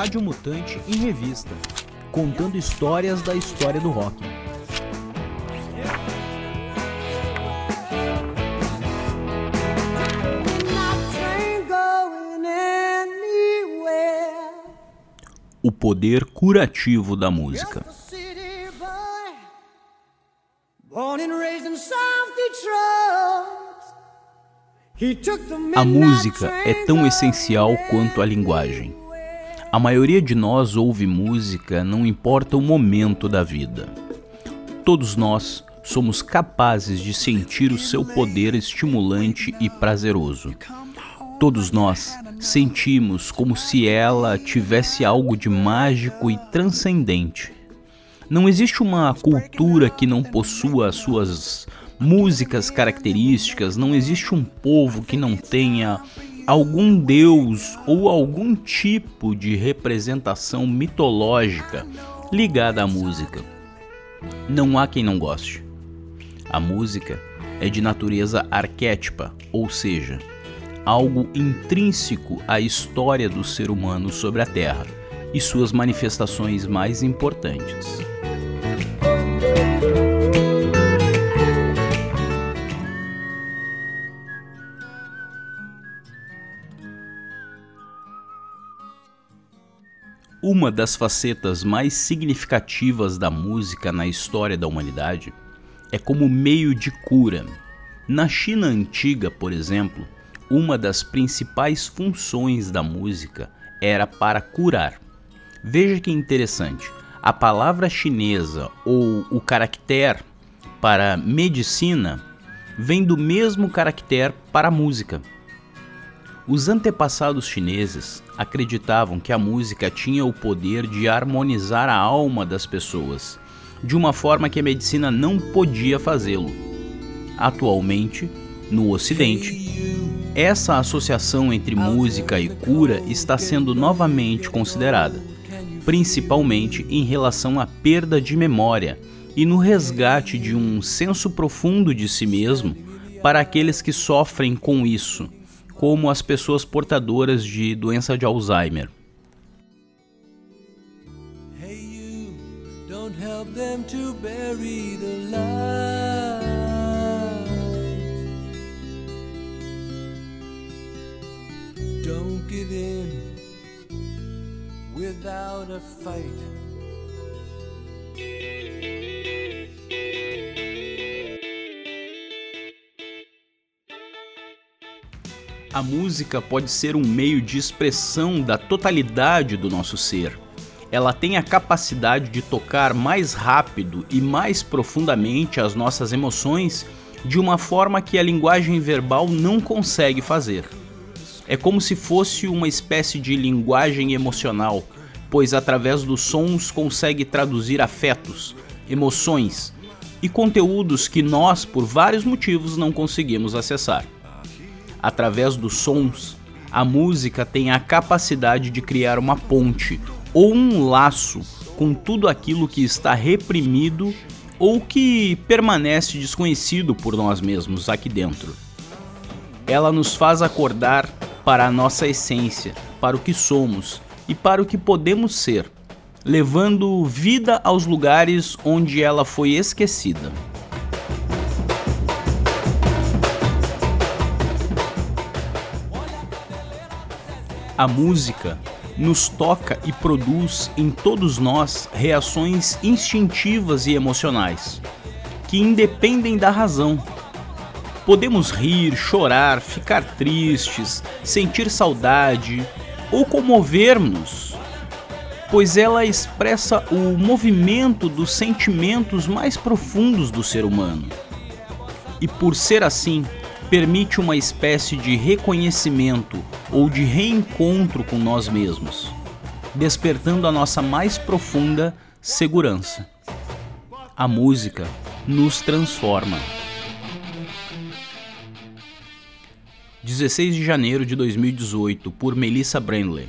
Rádio Mutante em revista, contando histórias da história do rock. O poder curativo da música. A música é tão essencial quanto a linguagem. A maioria de nós ouve música não importa o momento da vida. Todos nós somos capazes de sentir o seu poder estimulante e prazeroso. Todos nós sentimos como se ela tivesse algo de mágico e transcendente. Não existe uma cultura que não possua suas músicas características, não existe um povo que não tenha algum deus ou algum tipo de representação mitológica ligada à música. Não há quem não goste. A música é de natureza arquétipa, ou seja, algo intrínseco à história do ser humano sobre a Terra e suas manifestações mais importantes. Uma das facetas mais significativas da música na história da humanidade é como meio de cura. Na China antiga, por exemplo, uma das principais funções da música era para curar. Veja que interessante, a palavra chinesa ou o caractere para medicina vem do mesmo caractere para música. Os antepassados chineses acreditavam que a música tinha o poder de harmonizar a alma das pessoas, de uma forma que a medicina não podia fazê-lo. Atualmente, no Ocidente, essa associação entre música e cura está sendo novamente considerada, principalmente em relação à perda de memória e no resgate de um senso profundo de si mesmo para aqueles que sofrem com isso como as pessoas portadoras de doença de Alzheimer. Don't give in without a fight. A música pode ser um meio de expressão da totalidade do nosso ser. Ela tem a capacidade de tocar mais rápido e mais profundamente as nossas emoções de uma forma que a linguagem verbal não consegue fazer. É como se fosse uma espécie de linguagem emocional, pois através dos sons consegue traduzir afetos, emoções e conteúdos que nós, por vários motivos, não conseguimos acessar através dos sons, a música tem a capacidade de criar uma ponte ou um laço com tudo aquilo que está reprimido ou que permanece desconhecido por nós mesmos aqui dentro. Ela nos faz acordar para a nossa essência, para o que somos e para o que podemos ser, levando vida aos lugares onde ela foi esquecida. A música nos toca e produz em todos nós reações instintivas e emocionais, que independem da razão. Podemos rir, chorar, ficar tristes, sentir saudade ou comover-nos, pois ela expressa o movimento dos sentimentos mais profundos do ser humano. E por ser assim, permite uma espécie de reconhecimento ou de reencontro com nós mesmos, despertando a nossa mais profunda segurança. A música nos transforma. 16 de janeiro de 2018, por Melissa Brandley.